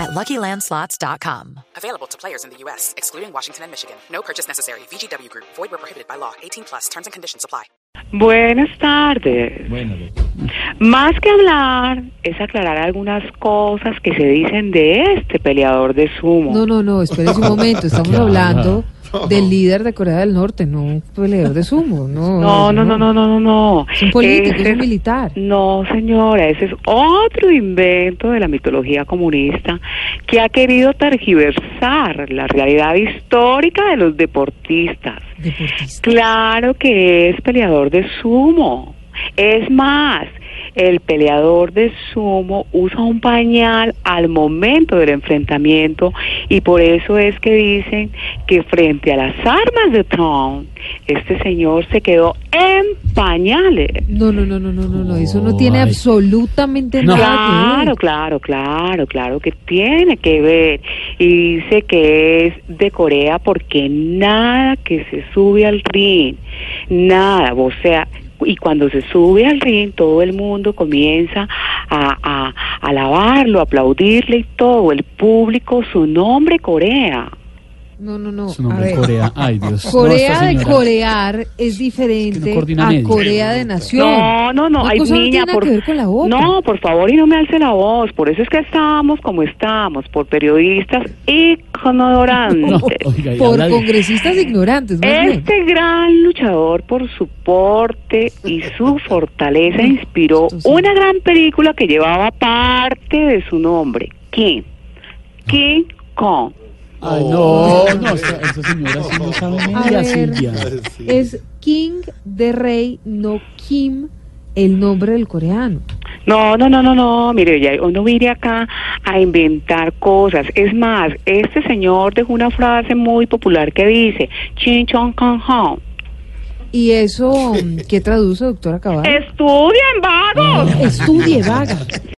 at LuckyLandSlots.com. Available to players in the U.S., excluding Washington and Michigan. No purchase necessary. VGW Group. Void where prohibited by law. 18 plus. Terms and conditions apply. Buenas tardes. Bueno, doctor. Más que hablar, es aclarar algunas cosas que se dicen de este peleador de sumo. No, no, no, espérese un momento. Estamos hablando del líder de Corea del Norte, no un peleador de sumo. No, No, no, no, no, no, no, no. Es un político, Ese es un militar. No, señora, ese es otro invento de la mitología comunista que ha querido tergiversar la realidad histórica de los deportistas. Deportista. Claro que es peleador de sumo. Es más, el peleador de sumo usa un pañal al momento del enfrentamiento y por eso es que dicen que frente a las armas de Trump, este señor se quedó en pañales. No, no, no, no, no, no, no, eso no tiene absolutamente No. nada que Claro, ver. claro, claro, claro que tiene que ver. Y dice que es de Corea porque nada que se sube al ring, nada, o sea, y cuando se sube al ring todo el mundo comienza a, a, a alabarlo, a aplaudirle y todo, el público, su nombre Corea. No, no, no. Su A nombre es ver. Corea. Ay, Dios. No, Corea de corear es Es que diferente no a medio. Corea de nación. No, no, no, Una hay cosa no niña, tiene nada por que ver con la otra. No, por favor, y no me alce la voz, por eso es que estamos como estamos, por periodistas ignorantes. No, oiga, Por habla congresistas ignorantes, más bien. Este gran luchador por su porte y su fortaleza inspiró sí. una gran película que llevaba parte de su nombre, King. King Kong. Ay, no, no, esa, esa señora sí no sabe media, Silvia. es King de Rey, no Kim, el nombre del coreano. No, no, no, no, no, mire, ya uno viene acá a inventar cosas. Es más, este señor dejó una frase muy popular que dice, Chin Chong Kong Hong. ¿Y eso mm, qué traduce, doctora Cabal? Estudien, vagos. Estudie, vaga.